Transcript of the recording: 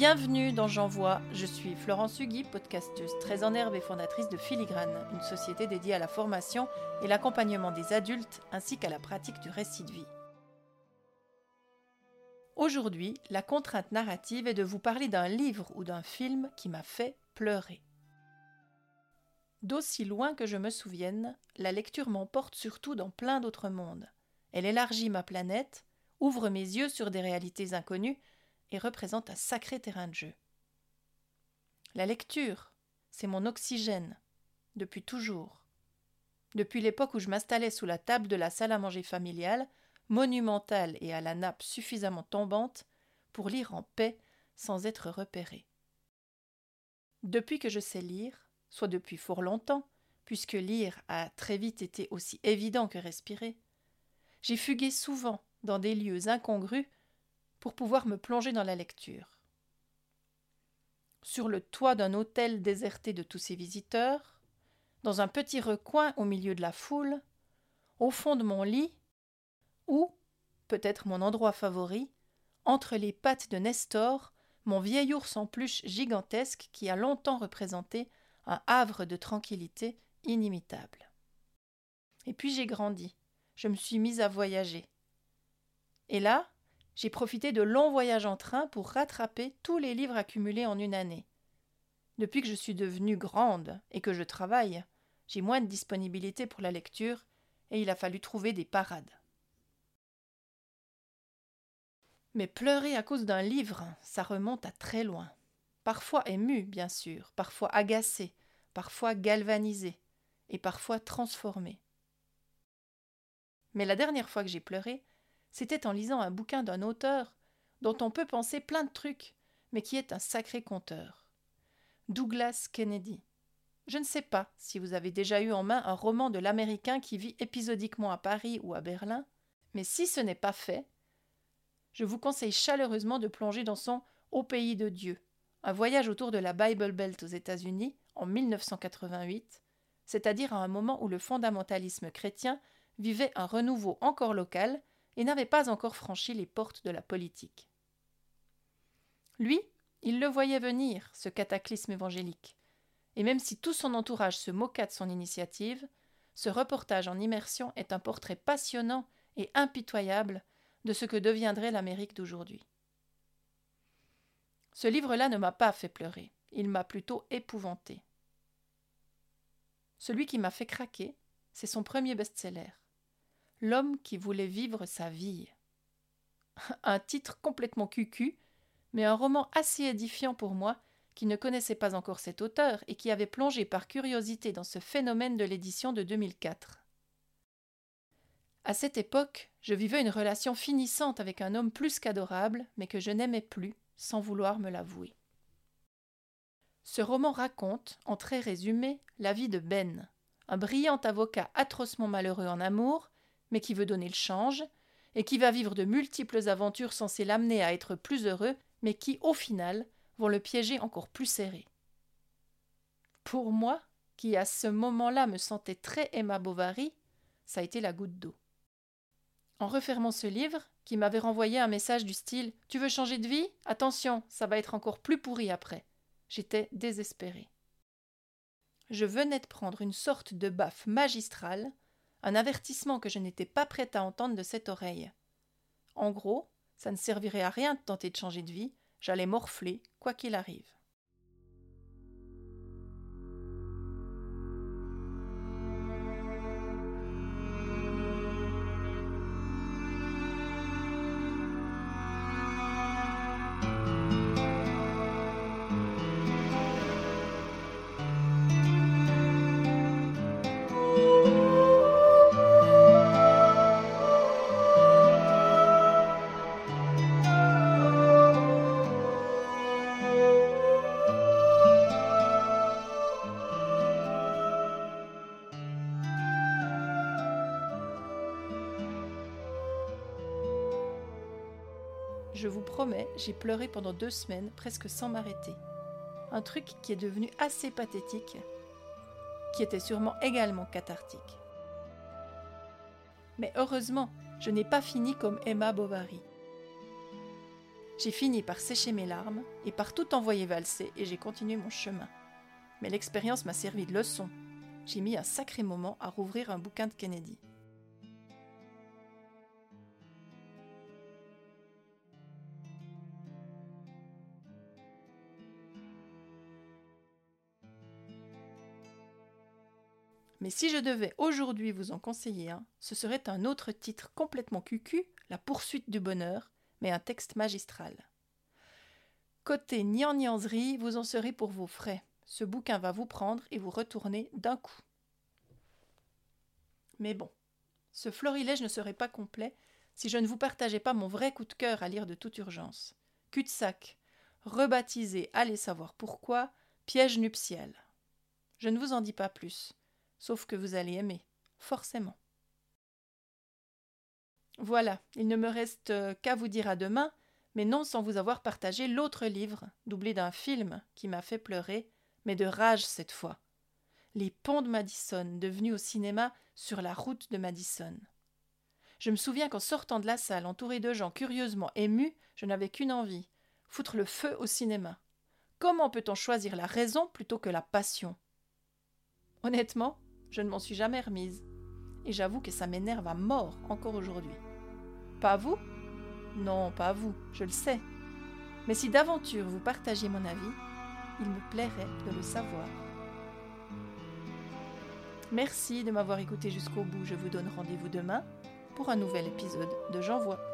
Bienvenue dans J'envoie, je suis Florence Hugui, podcasteuse très en herbe et fondatrice de Filigrane, une société dédiée à la formation et l'accompagnement des adultes ainsi qu'à la pratique du récit de vie. Aujourd'hui, la contrainte narrative est de vous parler d'un livre ou d'un film qui m'a fait pleurer. D'aussi loin que je me souvienne, la lecture m'emporte surtout dans plein d'autres mondes. Elle élargit ma planète, ouvre mes yeux sur des réalités inconnues et représente un sacré terrain de jeu. La lecture, c'est mon oxygène, depuis toujours. Depuis l'époque où je m'installais sous la table de la salle à manger familiale, monumentale et à la nappe suffisamment tombante, pour lire en paix sans être repéré. Depuis que je sais lire, soit depuis fort longtemps, puisque lire a très vite été aussi évident que respirer, j'ai fugué souvent dans des lieux incongrus pour pouvoir me plonger dans la lecture. Sur le toit d'un hôtel déserté de tous ses visiteurs, dans un petit recoin au milieu de la foule, au fond de mon lit, ou, peut-être mon endroit favori, entre les pattes de Nestor, mon vieil ours en peluche gigantesque qui a longtemps représenté un havre de tranquillité inimitable. Et puis j'ai grandi, je me suis mise à voyager. Et là, j'ai profité de longs voyages en train pour rattraper tous les livres accumulés en une année. Depuis que je suis devenue grande et que je travaille, j'ai moins de disponibilité pour la lecture et il a fallu trouver des parades. Mais pleurer à cause d'un livre, ça remonte à très loin. Parfois ému, bien sûr, parfois agacé, parfois galvanisé, et parfois transformé. Mais la dernière fois que j'ai pleuré, c'était en lisant un bouquin d'un auteur dont on peut penser plein de trucs, mais qui est un sacré conteur. Douglas Kennedy. Je ne sais pas si vous avez déjà eu en main un roman de l'Américain qui vit épisodiquement à Paris ou à Berlin, mais si ce n'est pas fait, je vous conseille chaleureusement de plonger dans son Au pays de Dieu, un voyage autour de la Bible Belt aux États-Unis en 1988, c'est-à-dire à un moment où le fondamentalisme chrétien vivait un renouveau encore local et n'avait pas encore franchi les portes de la politique. Lui, il le voyait venir, ce cataclysme évangélique, et même si tout son entourage se moqua de son initiative, ce reportage en immersion est un portrait passionnant et impitoyable de ce que deviendrait l'Amérique d'aujourd'hui. Ce livre-là ne m'a pas fait pleurer, il m'a plutôt épouvanté. Celui qui m'a fait craquer, c'est son premier best-seller. L'homme qui voulait vivre sa vie. Un titre complètement cucu, mais un roman assez édifiant pour moi, qui ne connaissait pas encore cet auteur et qui avait plongé par curiosité dans ce phénomène de l'édition de 2004. À cette époque, je vivais une relation finissante avec un homme plus qu'adorable, mais que je n'aimais plus, sans vouloir me l'avouer. Ce roman raconte, en très résumé, la vie de Ben, un brillant avocat atrocement malheureux en amour mais qui veut donner le change, et qui va vivre de multiples aventures censées l'amener à être plus heureux, mais qui, au final, vont le piéger encore plus serré. Pour moi, qui à ce moment-là me sentais très Emma Bovary, ça a été la goutte d'eau. En refermant ce livre, qui m'avait renvoyé un message du style Tu veux changer de vie? Attention, ça va être encore plus pourri après. J'étais désespérée. Je venais de prendre une sorte de baffe magistrale un avertissement que je n'étais pas prête à entendre de cette oreille. En gros, ça ne servirait à rien de tenter de changer de vie, j'allais morfler, quoi qu'il arrive. Je vous promets, j'ai pleuré pendant deux semaines, presque sans m'arrêter. Un truc qui est devenu assez pathétique, qui était sûrement également cathartique. Mais heureusement, je n'ai pas fini comme Emma Bovary. J'ai fini par sécher mes larmes et par tout envoyer valser et j'ai continué mon chemin. Mais l'expérience m'a servi de leçon. J'ai mis un sacré moment à rouvrir un bouquin de Kennedy. Mais si je devais aujourd'hui vous en conseiller un, ce serait un autre titre complètement cucu, La poursuite du bonheur, mais un texte magistral. Côté gnangnanserie, vous en serez pour vos frais. Ce bouquin va vous prendre et vous retourner d'un coup. Mais bon, ce florilège ne serait pas complet si je ne vous partageais pas mon vrai coup de cœur à lire de toute urgence. Cul-de-sac, rebaptisé Allez savoir pourquoi, piège nuptial. Je ne vous en dis pas plus, sauf que vous allez aimer, forcément. Voilà, il ne me reste euh, qu'à vous dire à demain, mais non sans vous avoir partagé l'autre livre, doublé d'un film qui m'a fait pleurer, mais de rage cette fois. Les ponts de Madison, devenus au cinéma sur la route de Madison. Je me souviens qu'en sortant de la salle, entouré de gens curieusement émus, je n'avais qu'une envie foutre le feu au cinéma. Comment peut-on choisir la raison plutôt que la passion? Honnêtement, je ne m'en suis jamais remise. Et j'avoue que ça m'énerve à mort encore aujourd'hui. Pas vous? Non, pas vous, je le sais. Mais si d'aventure vous partagez mon avis, il me plairait de le savoir. Merci de m'avoir écouté jusqu'au bout. Je vous donne rendez-vous demain pour un nouvel épisode de J'envoie.